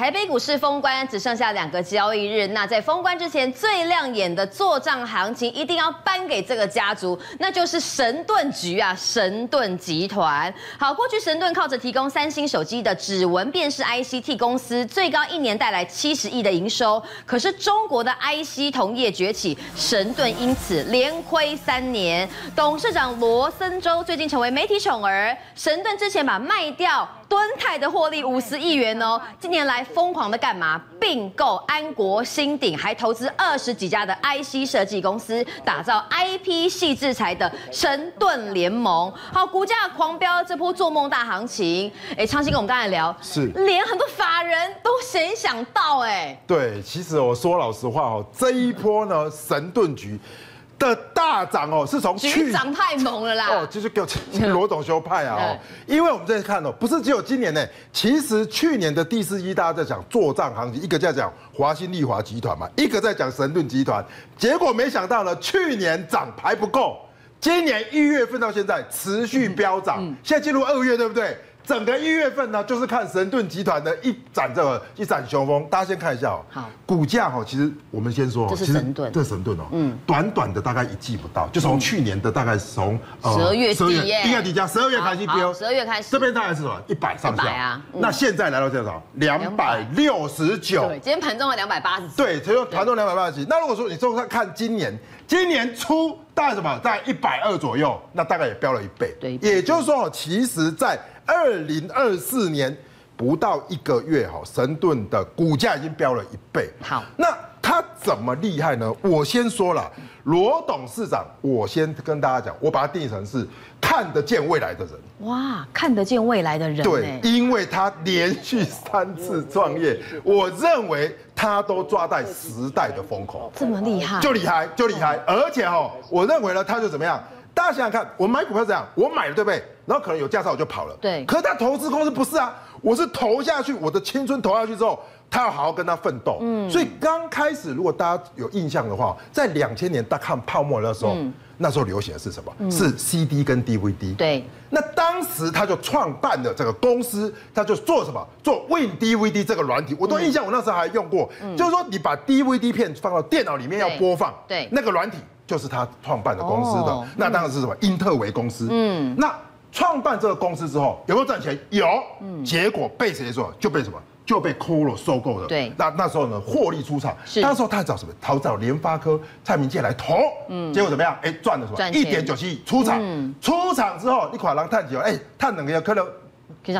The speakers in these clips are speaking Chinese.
台北股市封关只剩下两个交易日，那在封关之前最亮眼的做账行情，一定要颁给这个家族，那就是神盾局啊，神盾集团。好，过去神盾靠着提供三星手机的指纹辨识 IC 替公司最高一年带来七十亿的营收，可是中国的 IC 同业崛起，神盾因此连亏三年。董事长罗森洲最近成为媒体宠儿，神盾之前把卖掉敦泰的获利五十亿元哦，近年来疯狂的干嘛？并购安国、新鼎，还投资二十几家的 IC 设计公司，打造 IP 系制裁的神盾联盟。好，股价狂飙，这波做梦大行情。哎，昌兴跟我们刚才聊，是连很多法人都谁想到哎？对，其实我说老实话哦，这一波呢，神盾局。的大涨哦，是从去涨太猛了啦！哦，就是给我 罗总修派啊哦，因为我们在看哦，不是只有今年呢，其实去年的第四季大家在讲做账行情，一个在讲华新丽华集团嘛，一个在讲神盾集团，结果没想到呢，去年涨还不够，今年一月份到现在持续飙涨，现在进入二月，对不对？整个一月份呢，就是看神盾集团的一展这个一展雄风。大家先看一下哦，好，股价哈，其实我们先说，这是神盾，这是神盾哦，嗯，短短的大概一季不到，就从去年的大概从十二月底，一月底加十二月开始飙，十二月开始，这边大概是什么？一百上下啊，那现在来到多少？两百六十九，对，今天盘中了两百八十几，对，只有盘中两百八十几。那如果说你从看今年，今年初大概什么？在一百二左右，那大概也飙了一倍，对，也就是说，其实，在二零二四年不到一个月，哈，神盾的股价已经飙了一倍。好，那他怎么厉害呢？我先说了，罗董事长，我先跟大家讲，我把它定义成是看得见未来的人。哇，看得见未来的人。对，因为他连续三次创业，我认为他都抓在时代的风口。这么厉害？就厉害，就厉害。而且哈，我认为呢，他就怎么样？大家想想看，我买股票这样，我买了对不对？然后可能有价差我就跑了。对。可是他投资公司不是啊，我是投下去，我的青春投下去之后，他要好好跟他奋斗。嗯。所以刚开始，如果大家有印象的话，在两千年大看泡沫的时候，嗯、那时候流行的是什么？嗯、是 CD 跟 DVD。对。那当时他就创办了这个公司，他就做什么？做 Win DVD 这个软体，我都印象，我那时候还用过。嗯。就是说，你把 DVD 片放到电脑里面要播放，对，对那个软体。就是他创办的公司的，那当然是什么？英特维公司。嗯，那创办这个公司之后有没有赚钱？有。嗯，结果被谁说？就被什么？就被 Coro 收购了。对，那那时候呢，获利出场。是。那时候他找什么？他找联发科、蔡明介来投。嗯。结果怎么样？哎，赚了什么？一点九七亿出场。嗯。出场之后，你可能探几哎，探两个月可能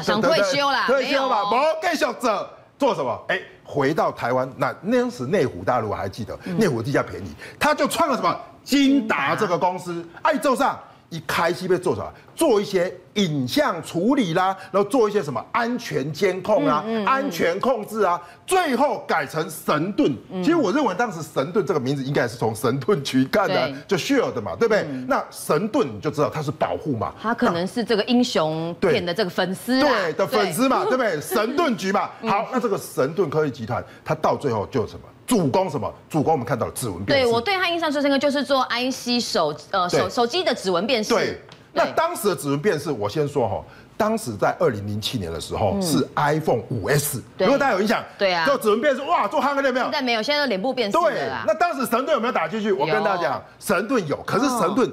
想退休啦。退休吧，不继续做做什么？哎，回到台湾，那那时内湖大陆我还记得，内湖地价便宜，他就创了什么？金达这个公司，爱做上一开始被做什么？做一些影像处理啦，然后做一些什么安全监控啊、安全控制啊，最后改成神盾。嗯、其实我认为当时神盾这个名字应该是从神盾局干的，就 Shield 嘛，对不对？嗯、那神盾你就知道它是保护嘛，它可能是这个英雄片的这个粉丝，对的粉丝嘛，对，对不对？神盾局嘛，好，那这个神盾科技集团，它到最后就什么？主攻什么？主攻我们看到了指纹辨识。对，我对他印象最深刻就是做 IC 手呃手手机的指纹辨识。对，那当时的指纹辨识，我先说哈，当时在二零零七年的时候是 iPhone 五 S，如果大家有印象，对啊，做指纹辨识哇，做夯了有没有？现在没有，现在都脸部辨识对，那当时神盾有没有打进去？我跟大家讲，神盾有，可是神盾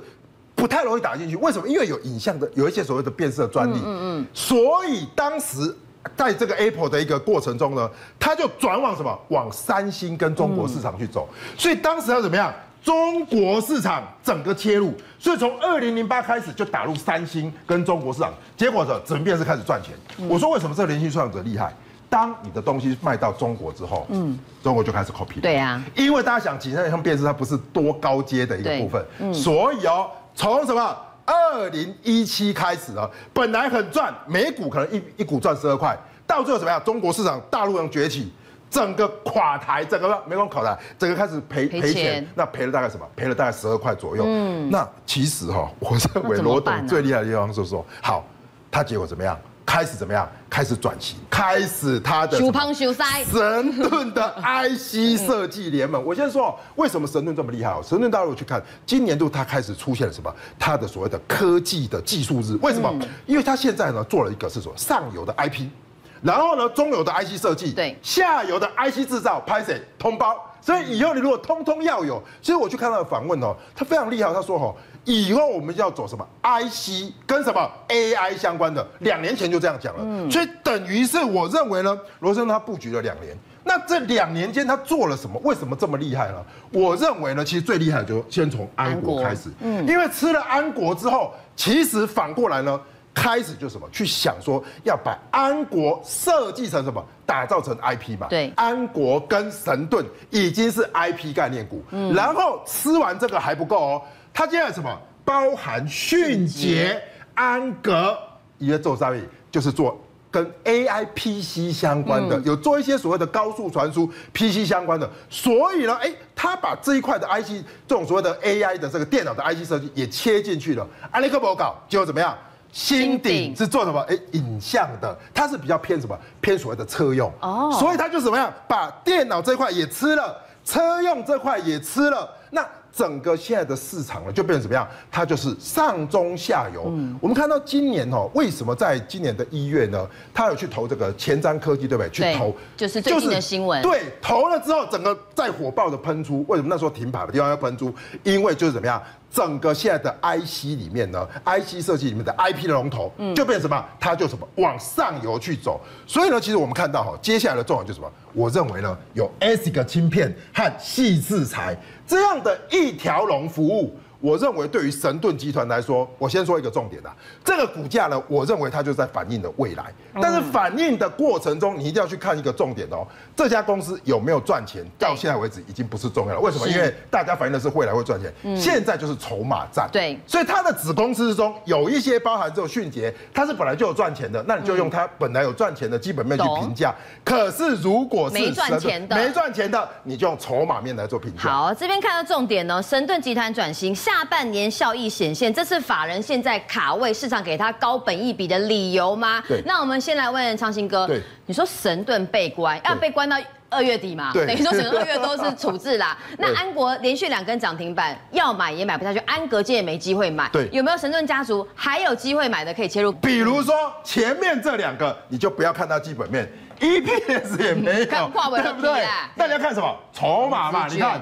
不太容易打进去。为什么？因为有影像的，有一些所谓的辨识的专利。嗯嗯。所以当时。在这个 Apple 的一个过程中呢，他就转往什么？往三星跟中国市场去走。所以当时要怎么样？中国市场整个切入，所以从二零零八开始就打入三星跟中国市场。结果呢，整便是开始赚钱。我说为什么这个联系创业者厉害？当你的东西卖到中国之后，嗯，中国就开始 copy。对呀，因为大家想，景山像辨识它不是多高阶的一个部分，嗯，所以哦，从什么？二零一七开始啊，本来很赚，每股可能一一股赚十二块，到最后怎么样？中国市场大陆人崛起，整个垮台，整个没光垮台，整个开始赔赔钱，那赔了大概什么？赔了大概十二块左右。嗯，那其实哈，我认为罗董最厉害的地方就是说，好，他结果怎么样？开始怎么样？开始转型，开始他的神盾的 IC 设计联盟。我先说，为什么神盾这么厉害哦？神盾大陆去看，今年度它开始出现了什么？它的所谓的科技的技术日。为什么？因为它现在呢做了一个是什么上游的 IP。然后呢，中游的 IC 设计，对，下游的 IC 制造，拍谁通包。所以以后你如果通通要有，其实我去看他的访问哦，他非常厉害，他说哈，以后我们要走什么 IC 跟什么 AI 相关的，两年前就这样讲了。嗯，所以等于是我认为呢，罗森他布局了两年。那这两年间他做了什么？为什么这么厉害呢？我认为呢，其实最厉害的就先从安国开始。嗯，因为吃了安国之后，其实反过来呢。开始就什么去想说要把安国设计成什么，打造成 IP 嘛？对，安国跟神盾已经是 IP 概念股。嗯，然后吃完这个还不够哦，他接下来什么？包含迅捷、安格，一个做商业就是做跟 AI PC 相关的，有做一些所谓的高速传输 PC 相关的。所以呢，哎，他把这一块的 IC 这种所谓的 AI 的这个电脑的 IC 设计也切进去了。安利克博搞结果怎么样？新鼎是做什么？哎，影像的，它是比较偏什么？偏所谓的车用哦，所以它就怎么样？把电脑这块也吃了，车用这块也吃了，那。整个现在的市场呢，就变成怎么样？它就是上中下游。嗯，我们看到今年哦，为什么在今年的一月呢？他有去投这个前瞻科技，对不对？去投就是最近的新闻。对，投了之后，整个再火爆的喷出。为什么那时候停牌的地方要喷出？因为就是怎么样？整个现在的 IC 里面呢，IC 设计里面的 IP 的龙头，就变成什么？它就什么往上游去走。所以呢，其实我们看到哈，接下来的重点就是什么？我认为呢，有 ASIC 芯片和矽智财这样的一条龙服务。我认为对于神盾集团来说，我先说一个重点啊，这个股价呢，我认为它就在反映的未来。但是反映的过程中，你一定要去看一个重点哦，这家公司有没有赚钱，到现在为止已经不是重要了。为什么？因为大家反映的是未来会赚钱，现在就是筹码战。对，所以它的子公司之中有一些包含这种迅捷，它是本来就有赚钱的，那你就用它本来有赚钱的基本面去评价。可是如果是没赚钱的，没赚钱的，你就用筹码面来做评价。好，这边看到重点呢，神盾集团转型。下半年效益显现，这是法人现在卡位市场给他高本益比的理由吗？对。那我们先来问昌兴哥，对，你说神盾被关，要被关到二月底嘛？对。等于说整个二月都是处置啦。那安国连续两根涨停板，要买也买不下去，安格今天也没机会买。对。有没有神盾家族还有机会买的可以切入？比如说前面这两个，你就不要看它基本面。EPS 也没有，对不对？大家看什么？筹码嘛，你看，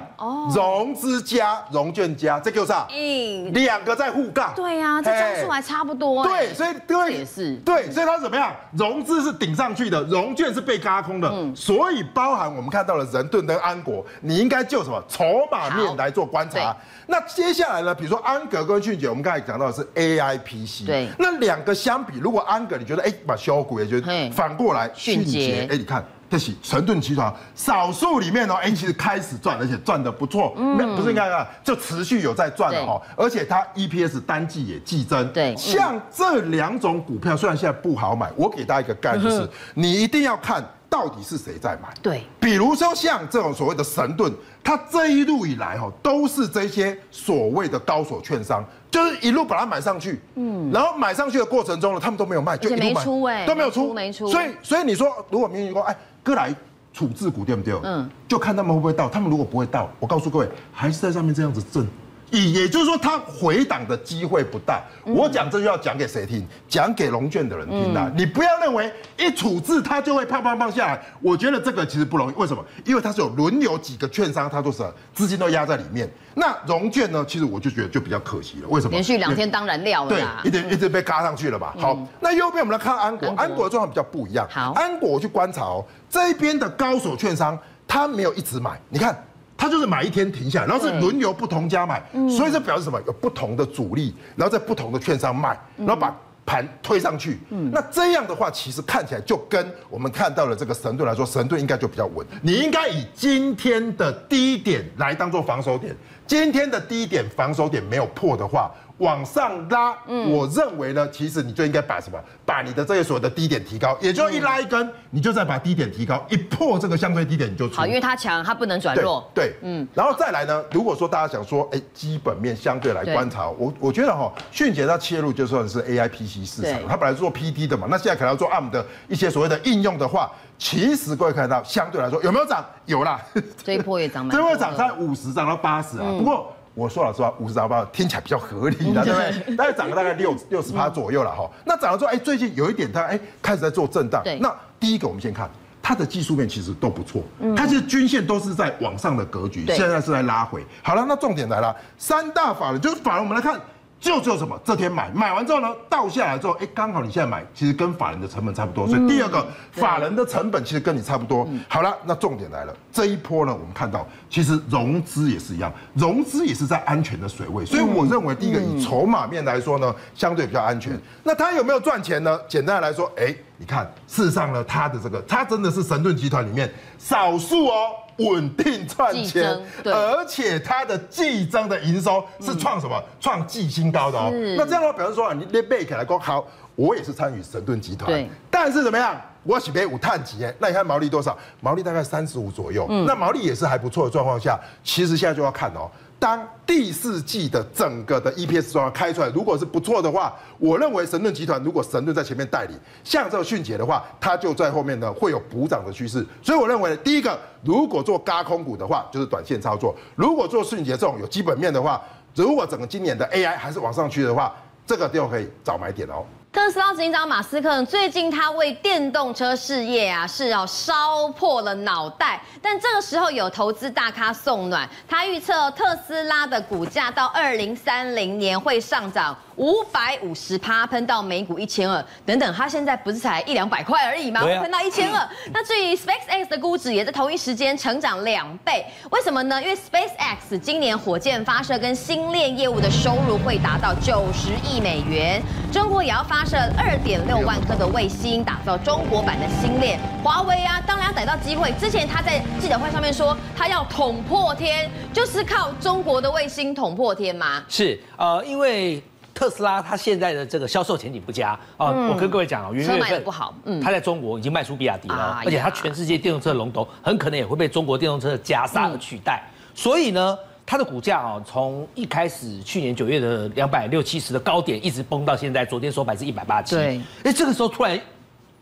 融资加融券加，这就是啥？嗯，两个在互杠。对呀，这张数还差不多。对，所以对，也是对，所以它怎么样？融资是顶上去的，融券是被嘎空的。嗯，所以包含我们看到了人盾跟安国，你应该就什么筹码面来做观察。那接下来呢？比如说安格跟迅捷，我们刚才讲到的是 AIPC。对，那两个相比，如果安格你觉得哎，把小股也觉得反过来迅捷。哎，你看，这是神盾集团少数里面哦，哎，其实开始赚，而且赚的不错，不是应该啊，就持续有在赚哦，而且它 EPS 单季也季增。对，像这两种股票，虽然现在不好买，我给大家一个概念，就是你一定要看到底是谁在买。对，比如说像这种所谓的神盾，它这一路以来哈，都是这些所谓的高手券商。就是一路把它买上去，嗯，然后买上去的过程中呢，他们都没有卖，就一路买，都没有出，没出。所以，所以你说，如果明明说，哎，哥来处置股对不对？嗯，就看他们会不会到。他们如果不会到，我告诉各位，还是在上面这样子震。也也就是说，它回档的机会不大。我讲这就要讲给谁听？讲给融券的人听的。你不要认为一处置它就会啪啪啪下来。我觉得这个其实不容易。为什么？因为它是有轮流几个券商，它都是资金都压在里面。那融券呢？其实我就觉得就比较可惜了。为什么？连续两天当然料了。对，一直一直被嘎上去了吧。好，那右边我们来看安国，安国的状况比较不一样。好，安国我去观察哦，这一边的高手券商，他没有一直买。你看。他就是买一天停下来，然后是轮流不同家买，所以这表示什么？有不同的主力，然后在不同的券商卖，然后把盘推上去。那这样的话，其实看起来就跟我们看到的这个神盾来说，神盾应该就比较稳。你应该以今天的低点来当做防守点，今天的低点防守点没有破的话。往上拉，我认为呢，其实你就应该把什么，把你的这些所谓的低点提高，也就一拉一根，你就再把低点提高，一破这个相对低点你就出。好，因为它强，它不能转弱。对，嗯，然后再来呢，如果说大家想说，哎，基本面相对来观察，我我觉得哈，迅捷它切入就算是 A I P C 市场，它本来是做 P D 的嘛，那现在可能要做 ARM 的一些所谓的应用的话，其实各位看到相对来说有没有涨？有啦，这一波也涨，这一波涨在五十涨到八十啊，不过。我说老实话，五十兆八听起来比较合理的，对不对？大概涨了大概六六十趴左右了哈。那涨了之后，哎，最近有一点它哎开始在做震荡。对。那第一个我们先看它的技术面其实都不错，它其实均线都是在往上的格局，现在是在拉回。好了，那重点来了，三大法人就是法人，我们来看。就只有什么？这天买，买完之后呢，倒下来之后，哎，刚好你现在买，其实跟法人的成本差不多。所以第二个，法人的成本其实跟你差不多。好了，那重点来了，这一波呢，我们看到其实融资也是一样，融资也是在安全的水位。所以我认为，第一个以筹码面来说呢，相对比较安全。那他有没有赚钱呢？简单来说，哎，你看，事实上呢，他的这个，他真的是神盾集团里面少数哦。稳定赚钱，而且它的季增的营收是创什么？创季新高的哦。那这样的话，表示说啊你列贝克来说，好，我也是参与神盾集团。但是怎么样？我喜杯五碳级哎，那你看毛利多少？毛利大概三十五左右。嗯。那毛利也是还不错的状况下，其实现在就要看哦。当第四季的整个的 EPS 状况开出来，如果是不错的话，我认为神盾集团如果神盾在前面带领，像这个迅捷的话，它就在后面呢会有补涨的趋势。所以我认为，第一个，如果做轧空股的话，就是短线操作；如果做迅捷这种有基本面的话，如果整个今年的 AI 还是往上去的话，这个就可以找买点哦。特斯拉执行长马斯克最近他为电动车事业啊是要烧破了脑袋，但这个时候有投资大咖送暖，他预测特斯拉的股价到二零三零年会上涨。五百五十趴喷到每股一千二，等等，他现在不是才一两百块而已吗？喷到一千二。那至于 SpaceX 的估值也在同一时间成长两倍，为什么呢？因为 SpaceX 今年火箭发射跟星链业务的收入会达到九十亿美元。中国也要发射二点六万颗的卫星，打造中国版的星链。华为啊，当然要逮到机会。之前他在记者会上面说，他要捅破天，就是靠中国的卫星捅破天吗？是，呃，因为。特斯拉它现在的这个销售前景不佳啊，嗯、我跟各位讲哦，元月份不好，嗯，它在中国已经卖出比亚迪了，啊、而且它全世界电动车的龙头很可能也会被中国电动车的加萨而取代，嗯、所以呢，它的股价啊，从一开始去年九月的两百六七十的高点一直崩到现在，昨天收盘是一百八七，对，哎，这个时候突然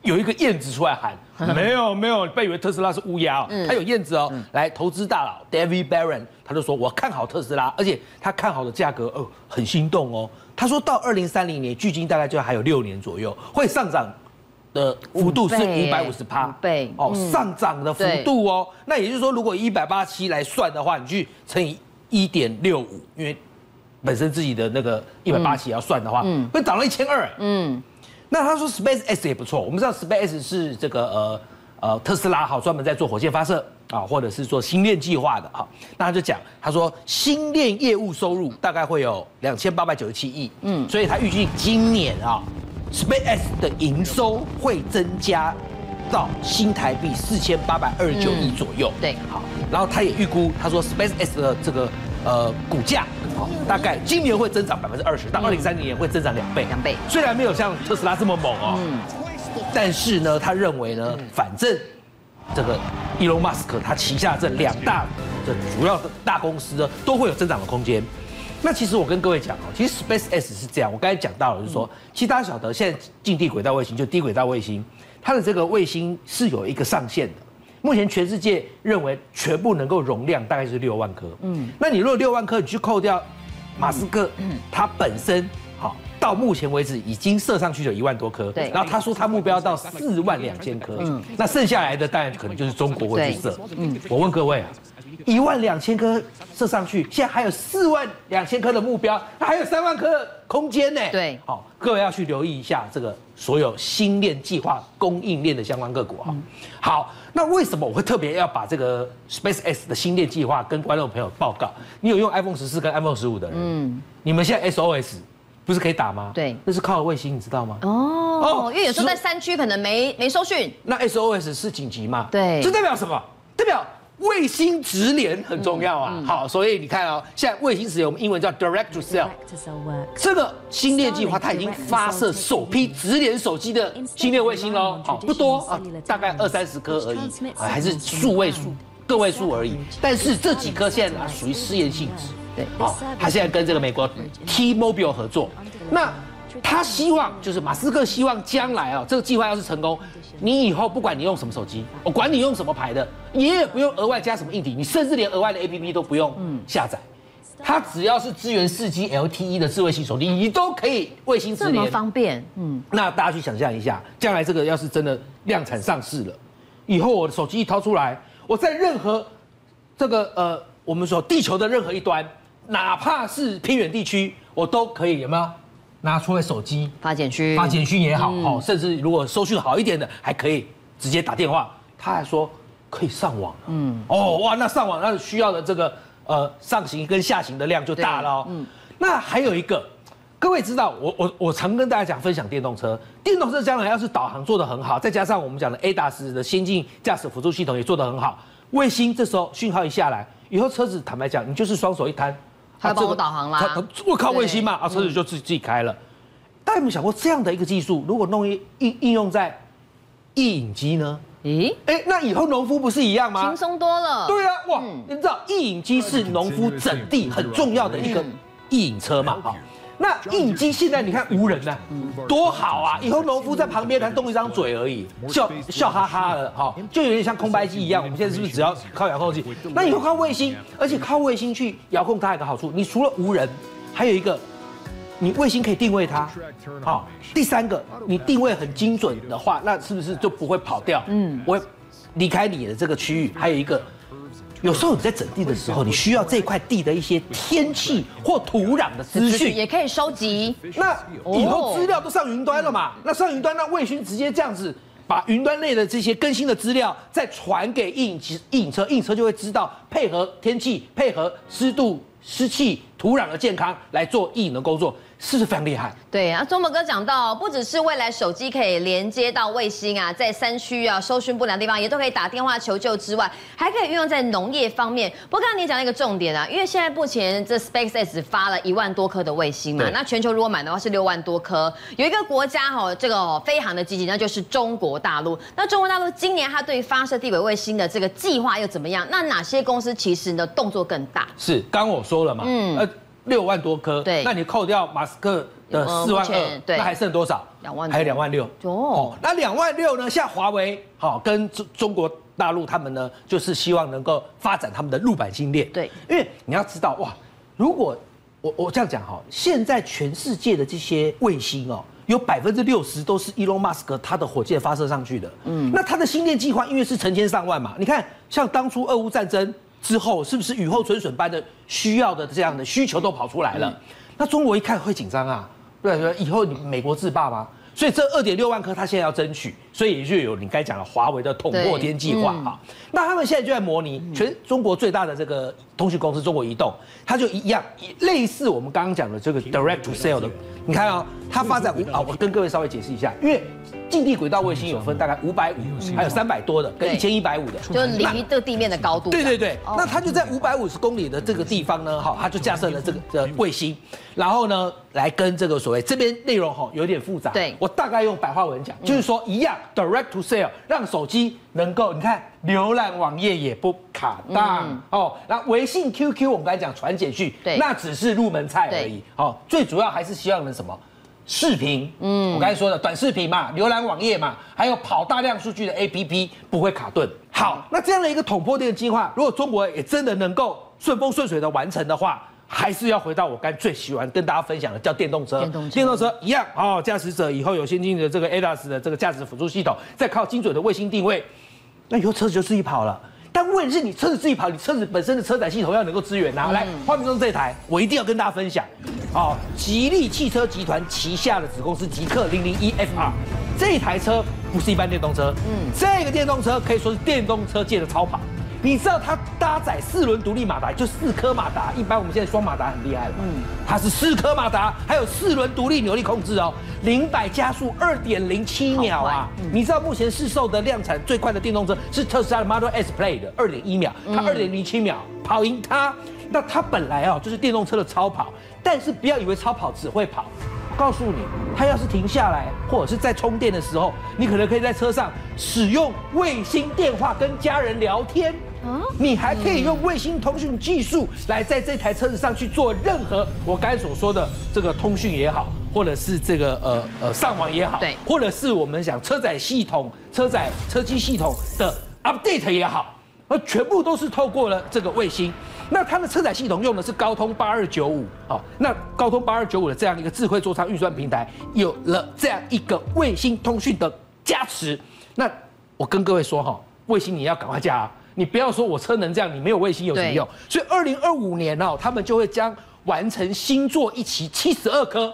有一个燕子出来喊，没 有没有，不要以为特斯拉是乌鸦哦，它有燕子哦，嗯、来投资大佬 David Barron，他就说我看好特斯拉，而且他看好的价格哦，很心动哦。他说到二零三零年，距今大概就还有六年左右，会上涨的幅度是五百五十趴，倍哦，上涨的幅度哦。那也就是说，如果一百八十七来算的话，你去乘以一点六五，因为本身自己的那个一百八十七要算的话，嗯，会涨了一千二。嗯，那他说 Space X 也不错，我们知道 Space X 是这个呃呃特斯拉好专门在做火箭发射。啊，或者是做星链计划的哈，那他就讲，他说星链业务收入大概会有两千八百九十七亿，嗯，所以他预计今年啊，SpaceX 的营收会增加到新台币四千八百二十九亿左右，对，好，然后他也预估，他说 SpaceX 的这个呃股价，大概今年会增长百分之二十，到二零三零年会增长两倍，两倍，虽然没有像特斯拉这么猛哦，嗯，但是呢，他认为呢，反正。这个伊隆马斯克他旗下这两大的主要的大公司呢，都会有增长的空间。那其实我跟各位讲哦，其实 Space X 是这样，我刚才讲到了，就是说，其实大家晓得，现在近地轨道卫星就低轨道卫星，它的这个卫星是有一个上限的。目前全世界认为全部能够容量大概是六万颗。嗯，那你如果六万颗，你去扣掉马斯克，嗯，他本身好。到目前为止已经射上去有一万多颗，对。然后他说他目标到四万两千颗，嗯，那剩下来的当然可能就是中国会去射，嗯。我问各位啊，一万两千颗射上去，现在还有四万两千颗的目标，那还有三万颗的空间呢？对，好，各位要去留意一下这个所有新链计划供应链的相关个股啊。好，那为什么我会特别要把这个 SpaceX 的新链计划跟观众朋友报告？你有用 iPhone 十四跟 iPhone 十五的人，嗯，你们现在 SOS。不是可以打吗？对，那是靠卫星，你知道吗？哦哦，因为有时候在山区可能没没收讯。那 SOS 是紧急嘛？对，这代表什么？代表卫星直连很重要啊。好，所以你看哦，现在卫星直连我们英文叫 Direct to Cell。这个星链计划它已经发射首批直连手机的星链卫星喽。好，不多啊，大概二三十颗而已，还是数位数、个位数而已。但是这几颗现在啊属于试验性质。对，好，他现在跟这个美国 T-Mobile 合作，那他希望就是马斯克希望将来啊，这个计划要是成功，你以后不管你用什么手机，我管你用什么牌的，你也不用额外加什么硬体，你甚至连额外的 APP 都不用下载，它只要是支援四 G LTE 的智慧型手机，你都可以卫星直连，这么方便。嗯，那大家去想象一下，将来这个要是真的量产上市了，以后我的手机一掏出来，我在任何这个呃我们说地球的任何一端，哪怕是偏远地区，我都可以有没有拿出来手机发简讯，发简讯也好，哦，甚至如果收讯好一点的，还可以直接打电话。他还说可以上网，嗯，哦哇，那上网那需要的这个。呃，上行跟下行的量就大了哦。嗯，那还有一个，各位知道，我我我常跟大家讲分享电动车，电动车将来要是导航做得很好，再加上我们讲的 ADAS 的先进驾驶辅助系统也做得很好，卫星这时候讯号一下来，以后车子坦白讲，你就是双手一摊，它帮我导航啦，我靠卫星嘛，啊，车子就自己自己开了。大家有没有想过这样的一个技术，如果弄一应应用在翼影机呢？咦，哎，那以后农夫不是一样吗？轻松多了。对啊，哇，嗯、你知道翼影机是农夫整地很重要的一个翼影车嘛？好，那印影机现在你看无人呢、啊，多好啊！以后农夫在旁边他动一张嘴而已，笑笑哈哈的，好，就有点像空白机一样。我们现在是不是只要靠遥控器？那以后靠卫星，而且靠卫星去遥控它有个好处，你除了无人，还有一个。你卫星可以定位它，好。第三个，你定位很精准的话，那是不是就不会跑掉？嗯，我离开你的这个区域。还有一个，有时候你在整地的时候，你需要这块地的一些天气或土壤的资讯，也可以收集。那以后资料都上云端了嘛？那上云端，那卫星直接这样子把云端内的这些更新的资料再传给印影机、印影车，印影车就会知道配合天气、配合湿度、湿气、土壤的健康来做印影的工作。是不是非常厉害？对啊，中博哥讲到，不只是未来手机可以连接到卫星啊，在山区啊收讯不良的地方也都可以打电话求救之外，还可以运用在农业方面。不过刚刚你讲了一个重点啊，因为现在目前这 SpaceX 发了一万多颗的卫星嘛，那全球如果买的话是六万多颗。有一个国家哈，这个飞航的积极，那就是中国大陆。那中国大陆今年它对于发射地轨卫星的这个计划又怎么样？那哪些公司其实呢动作更大？是，刚刚我说了嘛，嗯。呃六万多颗，对，那你扣掉马斯克的四万二，对，那还剩多少？两万，还有两万六。哦，那两万六呢？像华为，好，跟中中国大陆他们呢，就是希望能够发展他们的陆版星链。对，因为你要知道哇，如果我我这样讲哈，现在全世界的这些卫星哦，有百分之六十都是伊隆马斯克他的火箭发射上去的。嗯，那他的星链计划因为是成千上万嘛，你看像当初俄乌战争。之后是不是雨后春笋般的需要的这样的需求都跑出来了？那中国一看会紧张啊，对对，以后你美国自霸吗？所以这二点六万颗，他现在要争取，所以也就有你刚才讲的华为的捅破天计划哈。那他们现在就在模拟全中国最大的这个通讯公司中国移动，它就一样类似我们刚刚讲的这个 direct to sell 的，你看哦，它发展五啊，我跟各位稍微解释一下，因为。近地轨道卫星有分大概五百五，还有三百多的，跟一千一百五的，就离这个地面的高度。对对对，那它就在五百五十公里的这个地方呢，哈，它就架设了这个的卫星，然后呢，来跟这个所谓这边内容哈有点复杂，对，我大概用白话文讲，就是说一样，direct to sale，让手机能够你看浏览网页也不卡当哦，那微信、QQ 我们刚才讲传简讯，对，那只是入门菜而已，哦，最主要还是希望能什么？视频，嗯，我刚才说的短视频嘛，浏览网页嘛，还有跑大量数据的 APP 不会卡顿。好，那这样的一个捅破天计划，如果中国也真的能够顺风顺水的完成的话，还是要回到我刚最喜欢跟大家分享的，叫电动车。电动车，电动车一样哦，驾驶者以后有先进的这个 ADAS 的这个驾驶辅助系统，再靠精准的卫星定位，那以后车子就自己跑了。但问题是你车子自己跑，你车子本身的车载系统要能够支援呐、啊。来，画面中这台，我一定要跟大家分享。哦，吉利汽车集团旗下的子公司极氪零零一 FR，这台车不是一般电动车，嗯，这个电动车可以说是电动车界的超跑。你知道它搭载四轮独立马达，就四颗马达。一般我们现在双马达很厉害了，嗯，它是四颗马达，还有四轮独立扭力控制哦。零百加速二点零七秒啊！嗯、你知道目前市售的量产最快的电动车是特斯拉的 Model S Plaid 的二点一秒，它二点零七秒跑赢它。那它本来啊就是电动车的超跑，但是不要以为超跑只会跑。告诉你，它要是停下来，或者是在充电的时候，你可能可以在车上使用卫星电话跟家人聊天。嗯，你还可以用卫星通讯技术来在这台车子上去做任何我刚才所说的这个通讯也好，或者是这个呃呃上网也好，对，或者是我们讲车载系统、车载车机系统的 update 也好。而全部都是透过了这个卫星。那它的车载系统用的是高通八二九五，好，那高通八二九五的这样一个智慧座舱运算平台，有了这样一个卫星通讯的加持。那我跟各位说哈，卫星你要赶快加啊，你不要说我车能这样，你没有卫星有什么用？所以二零二五年哦，他们就会将完成星座一期七十二颗。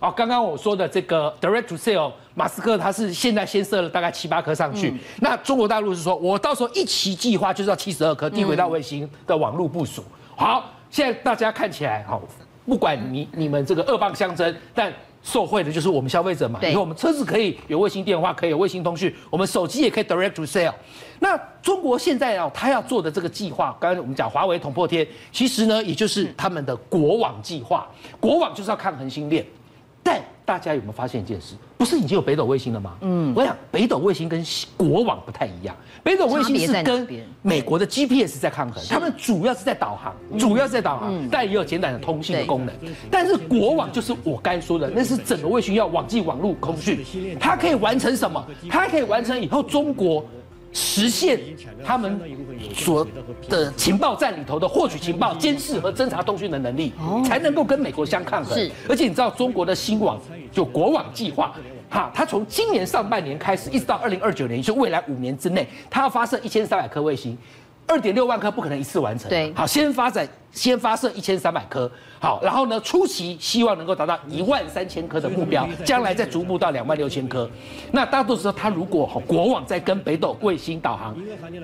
哦，刚刚我说的这个 Direct to sell，马斯克他是现在先设了大概七八颗上去，嗯、那中国大陆是说，我到时候一期计划就是要七十二颗低轨道卫星的网络部署。嗯、好，现在大家看起来，好，不管你你们这个恶棒相争，但受惠的就是我们消费者嘛。以后我们车子可以有卫星电话，可以有卫星通讯，我们手机也可以 Direct to Cell。那中国现在啊，他要做的这个计划，刚刚我们讲华为捅破天，其实呢，也就是他们的国网计划。国网就是要抗衡星链。但大家有没有发现一件事？不是已经有北斗卫星了吗？嗯，我想北斗卫星跟国网不太一样。北斗卫星是跟美国的 GPS 在抗衡，他们主要是在导航，主要是在导航，但也有简短的通信的功能。但是国网就是我刚才说的，那是整个卫星要网际网络通讯，它可以完成什么？它可以完成以后中国。实现他们所的情报站里头的获取情报、监视和侦查通讯的能力，才能够跟美国相抗衡。是，而且你知道中国的新网就国网计划，哈，它从今年上半年开始，一直到二零二九年，就未来五年之内，它要发射一千三百颗卫星。二点六万颗不可能一次完成，对，好，先发展，先发射一千三百颗，好，然后呢，初期希望能够达到一万三千颗的目标，将来再逐步到两万六千颗。那大多数时候，它如果国网在跟北斗卫星导航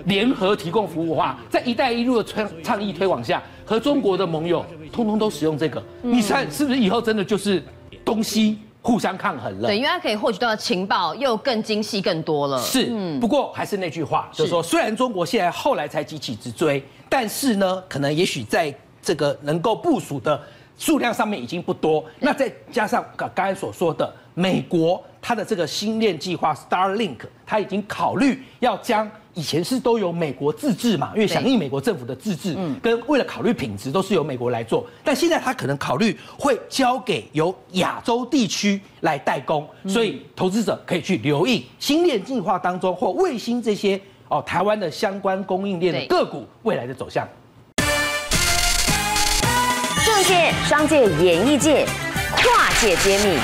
联合提供服务的话，在“一带一路”的倡倡议推广下，和中国的盟友通通都使用这个，你看是不是以后真的就是东西？互相抗衡了，对，因为它可以获取到的情报又更精细、更多了。是，不过还是那句话，就是说，虽然中国现在后来才急起直追，但是呢，可能也许在这个能够部署的数量上面已经不多。那再加上刚刚才所说的，美国它的这个星链计划 Starlink，它已经考虑要将。以前是都由美国自治嘛，因为响应美国政府的自制，跟为了考虑品质，都是由美国来做。但现在他可能考虑会交给由亚洲地区来代工，所以投资者可以去留意新链计划当中或卫星这些哦台湾的相关供应链的个股未来的走向。政界、商界、演艺界跨界揭秘，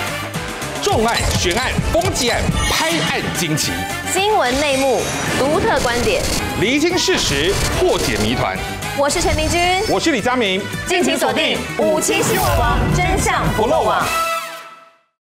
重案、悬案、攻击案、拍案惊奇。新闻内幕，独特观点，厘清事实，破解谜团。我是陈明君，我是李佳明，敬请锁定五七新闻网，真相不漏网。